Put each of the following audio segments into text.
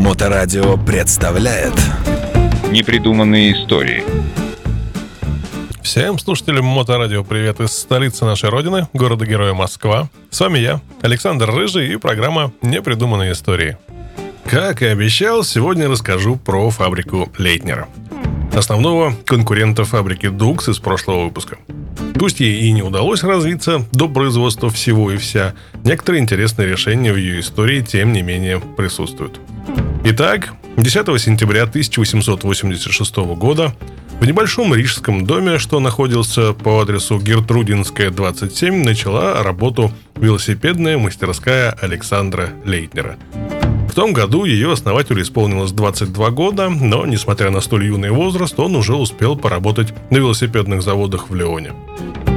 Моторадио представляет Непридуманные истории Всем слушателям Моторадио привет из столицы нашей родины, города-героя Москва. С вами я, Александр Рыжий и программа «Непридуманные истории». Как и обещал, сегодня расскажу про фабрику Лейтнера. Основного конкурента фабрики Дукс из прошлого выпуска – Пусть ей и не удалось развиться до производства всего и вся, некоторые интересные решения в ее истории, тем не менее, присутствуют. Итак, 10 сентября 1886 года в небольшом рижском доме, что находился по адресу Гертрудинская, 27, начала работу велосипедная мастерская Александра Лейтнера – в том году ее основателю исполнилось 22 года, но, несмотря на столь юный возраст, он уже успел поработать на велосипедных заводах в Леоне.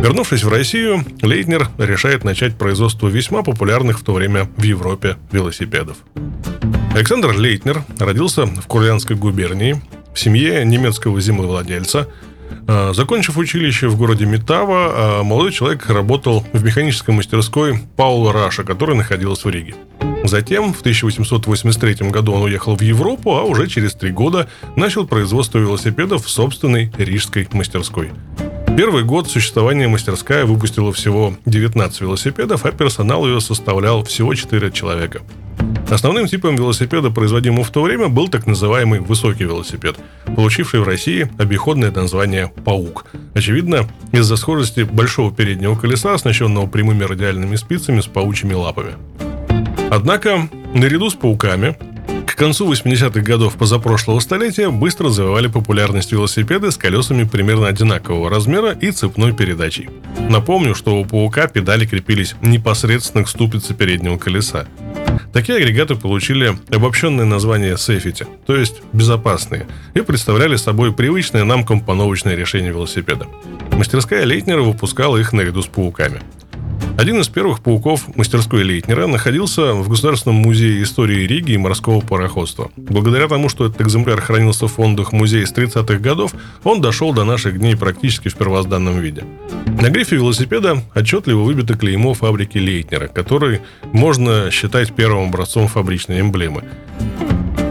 Вернувшись в Россию, Лейтнер решает начать производство весьма популярных в то время в Европе велосипедов. Александр Лейтнер родился в Курлянской губернии в семье немецкого землевладельца. А, закончив училище в городе Метава, а, молодой человек работал в механической мастерской Паула Раша, которая находилась в Риге. Затем, в 1883 году он уехал в Европу, а уже через три года начал производство велосипедов в собственной рижской мастерской. Первый год существования мастерская выпустила всего 19 велосипедов, а персонал ее составлял всего 4 человека. Основным типом велосипеда, производимого в то время, был так называемый высокий велосипед, получивший в России обиходное название «Паук». Очевидно, из-за схожести большого переднего колеса, оснащенного прямыми радиальными спицами с паучьими лапами. Однако, наряду с пауками, к концу 80-х годов позапрошлого столетия быстро завоевали популярность велосипеды с колесами примерно одинакового размера и цепной передачей. Напомню, что у паука педали крепились непосредственно к ступице переднего колеса. Такие агрегаты получили обобщенное название Safety, то есть безопасные, и представляли собой привычное нам компоновочное решение велосипеда. Мастерская Лейтнера выпускала их наряду с пауками – один из первых пауков мастерской Лейтнера находился в Государственном музее истории Риги и морского пароходства. Благодаря тому, что этот экземпляр хранился в фондах музея с 30-х годов, он дошел до наших дней практически в первозданном виде. На грифе велосипеда отчетливо выбито клеймо фабрики Лейтнера, который можно считать первым образцом фабричной эмблемы.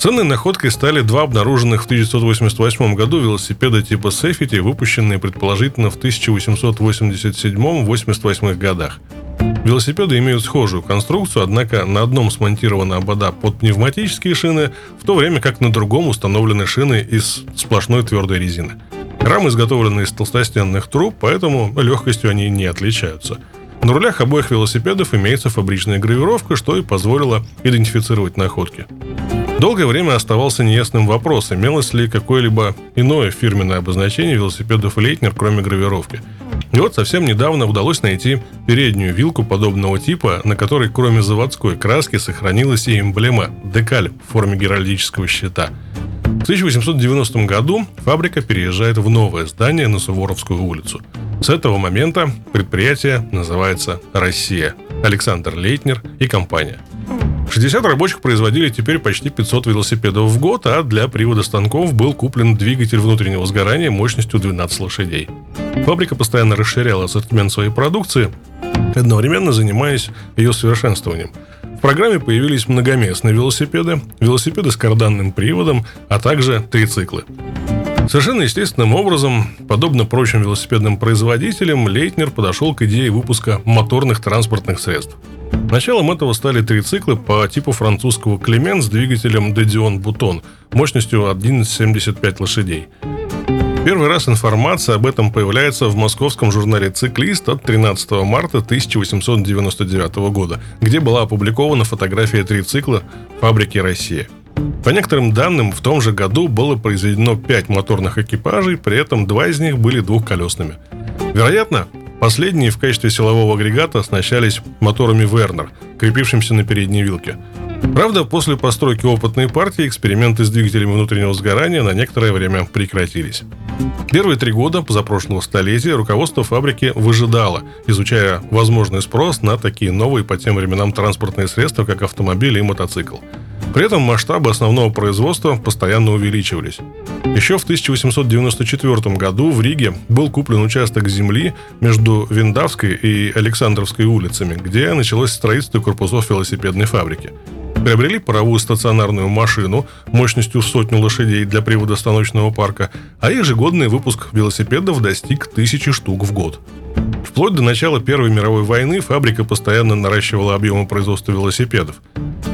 Ценной находкой стали два обнаруженных в 1988 году велосипеда типа Safety, выпущенные предположительно в 1887-88 годах. Велосипеды имеют схожую конструкцию, однако на одном смонтированы обода под пневматические шины, в то время как на другом установлены шины из сплошной твердой резины. Рамы изготовлены из толстостенных труб, поэтому легкостью они не отличаются. На рулях обоих велосипедов имеется фабричная гравировка, что и позволило идентифицировать находки. Долгое время оставался неясным вопрос, имелось ли какое-либо иное фирменное обозначение велосипедов Лейтнер, кроме гравировки. И вот совсем недавно удалось найти переднюю вилку подобного типа, на которой кроме заводской краски сохранилась и эмблема «Декаль» в форме геральдического щита. В 1890 году фабрика переезжает в новое здание на Суворовскую улицу. С этого момента предприятие называется «Россия». Александр Лейтнер и компания – 60 рабочих производили теперь почти 500 велосипедов в год, а для привода станков был куплен двигатель внутреннего сгорания мощностью 12 лошадей. Фабрика постоянно расширяла ассортимент своей продукции, одновременно занимаясь ее совершенствованием. В программе появились многоместные велосипеды, велосипеды с карданным приводом, а также трициклы. Совершенно естественным образом, подобно прочим велосипедным производителям, Лейтнер подошел к идее выпуска моторных транспортных средств – Началом этого стали трициклы по типу французского Клемент с двигателем Дедион Бутон мощностью 11,75 лошадей. Первый раз информация об этом появляется в московском журнале «Циклист» от 13 марта 1899 года, где была опубликована фотография трицикла фабрики «Россия». По некоторым данным, в том же году было произведено 5 моторных экипажей, при этом два из них были двухколесными. Вероятно, Последние в качестве силового агрегата оснащались моторами Вернер, крепившимся на передней вилке. Правда, после постройки опытной партии эксперименты с двигателями внутреннего сгорания на некоторое время прекратились. Первые три года позапрошлого столетия руководство фабрики выжидало, изучая возможный спрос на такие новые по тем временам транспортные средства, как автомобиль и мотоцикл – при этом масштабы основного производства постоянно увеличивались. Еще в 1894 году в Риге был куплен участок земли между Виндавской и Александровской улицами, где началось строительство корпусов велосипедной фабрики. приобрели паровую стационарную машину мощностью в сотню лошадей для привода станочного парка, а ежегодный выпуск велосипедов достиг тысячи штук в год. Вплоть до начала Первой мировой войны фабрика постоянно наращивала объемы производства велосипедов.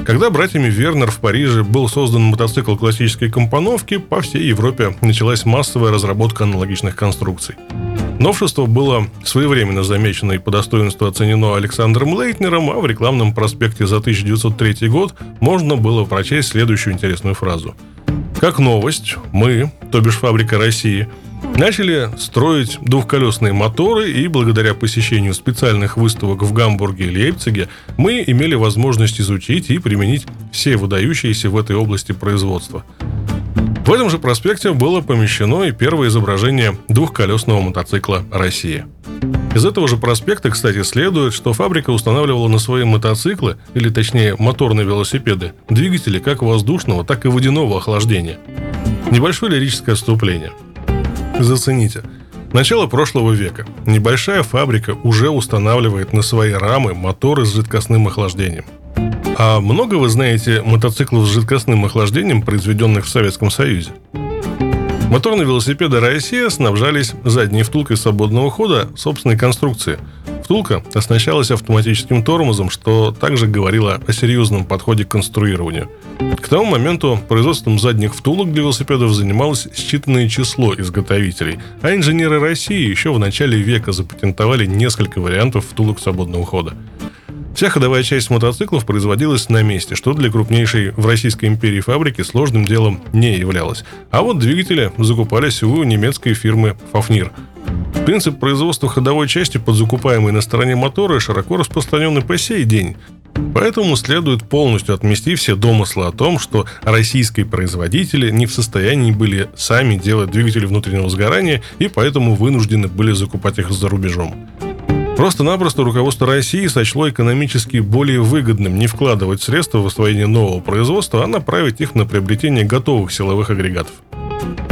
Когда братьями Вернер в Париже был создан мотоцикл классической компоновки, по всей Европе началась массовая разработка аналогичных конструкций. Новшество было своевременно замечено и по достоинству оценено Александром Лейтнером, а в рекламном проспекте за 1903 год можно было прочесть следующую интересную фразу. Как новость, мы, то бишь фабрика России, начали строить двухколесные моторы, и благодаря посещению специальных выставок в Гамбурге и Лейпциге мы имели возможность изучить и применить все выдающиеся в этой области производства – в этом же проспекте было помещено и первое изображение двухколесного мотоцикла «Россия». Из этого же проспекта, кстати, следует, что фабрика устанавливала на свои мотоциклы, или точнее моторные велосипеды, двигатели как воздушного, так и водяного охлаждения. Небольшое лирическое отступление. Зацените. Начало прошлого века. Небольшая фабрика уже устанавливает на свои рамы моторы с жидкостным охлаждением. А много вы знаете мотоциклов с жидкостным охлаждением, произведенных в Советском Союзе? Моторные велосипеды «Россия» снабжались задней втулкой свободного хода собственной конструкции. Втулка оснащалась автоматическим тормозом, что также говорило о серьезном подходе к конструированию. К тому моменту производством задних втулок для велосипедов занималось считанное число изготовителей, а инженеры России еще в начале века запатентовали несколько вариантов втулок свободного хода. Вся ходовая часть мотоциклов производилась на месте, что для крупнейшей в Российской империи фабрики сложным делом не являлось. А вот двигатели закупались у немецкой фирмы «Фафнир». Принцип производства ходовой части, подзакупаемой на стороне мотора, широко распространен и по сей день. Поэтому следует полностью отмести все домыслы о том, что российские производители не в состоянии были сами делать двигатели внутреннего сгорания и поэтому вынуждены были закупать их за рубежом. Просто-напросто руководство России сочло экономически более выгодным не вкладывать средства в освоение нового производства, а направить их на приобретение готовых силовых агрегатов.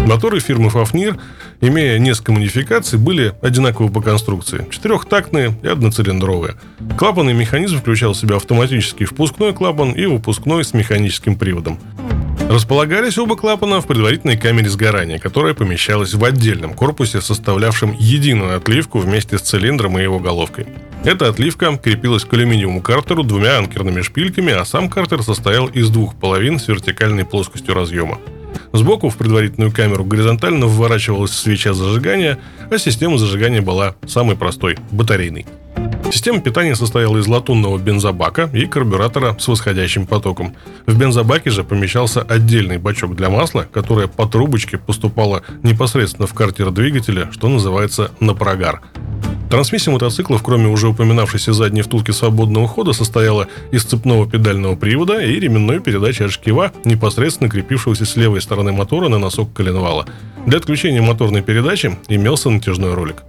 Моторы фирмы «Фафнир», имея несколько модификаций, были одинаковы по конструкции. Четырехтактные и одноцилиндровые. Клапанный механизм включал в себя автоматический впускной клапан и выпускной с механическим приводом. Располагались оба клапана в предварительной камере сгорания, которая помещалась в отдельном корпусе, составлявшем единую отливку вместе с цилиндром и его головкой. Эта отливка крепилась к алюминиевому картеру двумя анкерными шпильками, а сам картер состоял из двух половин с вертикальной плоскостью разъема. Сбоку в предварительную камеру горизонтально вворачивалась свеча зажигания, а система зажигания была самой простой – батарейной. Система питания состояла из латунного бензобака и карбюратора с восходящим потоком. В бензобаке же помещался отдельный бачок для масла, которое по трубочке поступало непосредственно в картер двигателя, что называется на прогар. Трансмиссия мотоциклов, кроме уже упоминавшейся задней втулки свободного хода, состояла из цепного педального привода и ременной передачи от шкива, непосредственно крепившегося с левой стороны мотора на носок коленвала. Для отключения моторной передачи имелся натяжной ролик.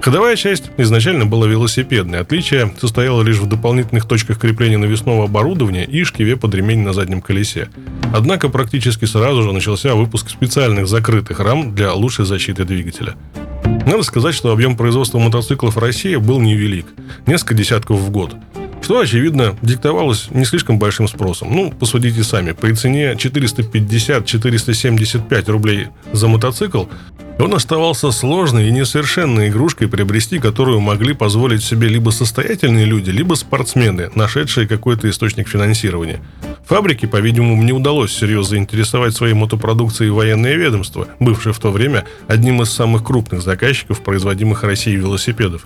Ходовая часть изначально была велосипедной. Отличие состояло лишь в дополнительных точках крепления навесного оборудования и шкиве под ремень на заднем колесе. Однако практически сразу же начался выпуск специальных закрытых рам для лучшей защиты двигателя. Надо сказать, что объем производства мотоциклов в России был невелик – несколько десятков в год что, очевидно, диктовалось не слишком большим спросом. Ну, посудите сами, при цене 450-475 рублей за мотоцикл он оставался сложной и несовершенной игрушкой, приобрести которую могли позволить себе либо состоятельные люди, либо спортсмены, нашедшие какой-то источник финансирования. Фабрике, по-видимому, не удалось всерьез заинтересовать своей мотопродукцией военное ведомство, бывшее в то время одним из самых крупных заказчиков производимых Россией велосипедов.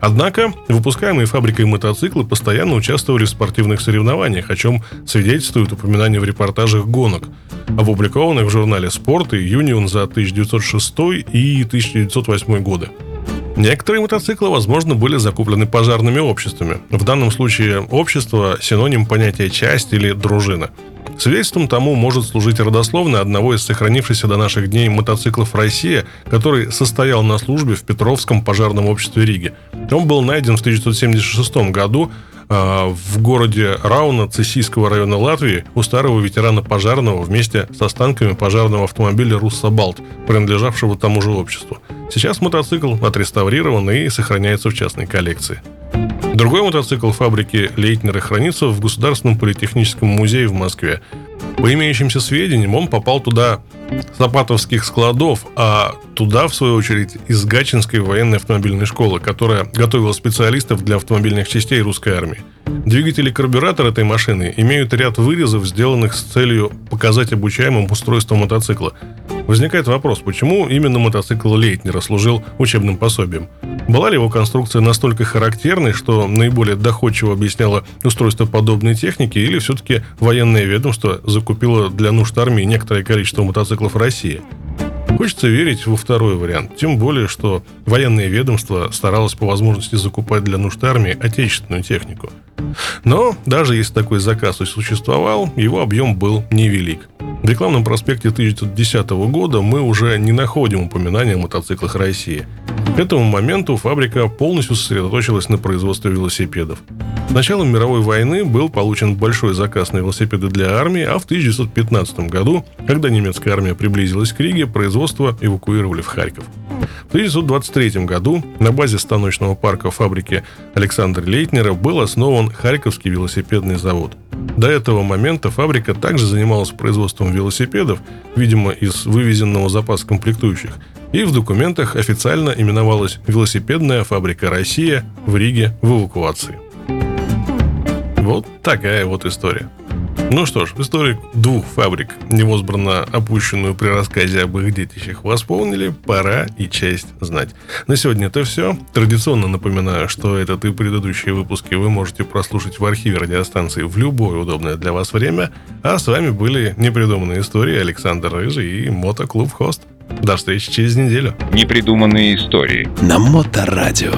Однако, выпускаемые фабрикой мотоциклы постоянно участвовали в спортивных соревнованиях, о чем свидетельствует упоминание в репортажах гонок, опубликованных в журнале «Спорт» и «Юнион» за 1906 и 1908 годы. Некоторые мотоциклы, возможно, были закуплены пожарными обществами. В данном случае общество – синоним понятия «часть» или «дружина». Свидетельством тому может служить родословно одного из сохранившихся до наших дней мотоциклов «Россия», который состоял на службе в Петровском пожарном обществе Риги. Он был найден в 1976 году в городе Рауна Цесийского района Латвии у старого ветерана пожарного вместе с останками пожарного автомобиля «Руссобалт», принадлежавшего тому же обществу. Сейчас мотоцикл отреставрирован и сохраняется в частной коллекции. Другой мотоцикл фабрики Лейтнера хранится в Государственном политехническом музее в Москве. По имеющимся сведениям, он попал туда с апатовских складов, а туда, в свою очередь, из Гачинской военной автомобильной школы, которая готовила специалистов для автомобильных частей русской армии. Двигатель и карбюратор этой машины имеют ряд вырезов, сделанных с целью показать обучаемым устройство мотоцикла. Возникает вопрос, почему именно мотоцикл Лейтнера служил учебным пособием? Была ли его конструкция настолько характерной, что наиболее доходчиво объясняла устройство подобной техники, или все-таки военное ведомство закупило для нужд армии некоторое количество мотоциклов России? Хочется верить во второй вариант, тем более, что военное ведомство старалось по возможности закупать для нужд армии отечественную технику. Но даже если такой заказ и существовал, его объем был невелик. В рекламном проспекте 1910 года мы уже не находим упоминания о мотоциклах России. К этому моменту фабрика полностью сосредоточилась на производстве велосипедов. С началом мировой войны был получен большой заказ на велосипеды для армии, а в 1915 году, когда немецкая армия приблизилась к Риге, производство эвакуировали в Харьков. В 1923 году на базе станочного парка фабрики Александра Лейтнера был основан Харьковский велосипедный завод. До этого момента фабрика также занималась производством велосипедов, видимо, из вывезенного запаса комплектующих, и в документах официально именовалась «Велосипедная фабрика Россия» в Риге в эвакуации. Вот такая вот история. Ну что ж, историк двух фабрик, невозбранно опущенную при рассказе об их детищах, восполнили, пора и честь знать. На сегодня это все. Традиционно напоминаю, что этот и предыдущие выпуски вы можете прослушать в архиве радиостанции в любое удобное для вас время. А с вами были непридуманные истории Александр Рыжий и Мотоклуб Хост. До встречи через неделю. Непридуманные истории. На Моторадио.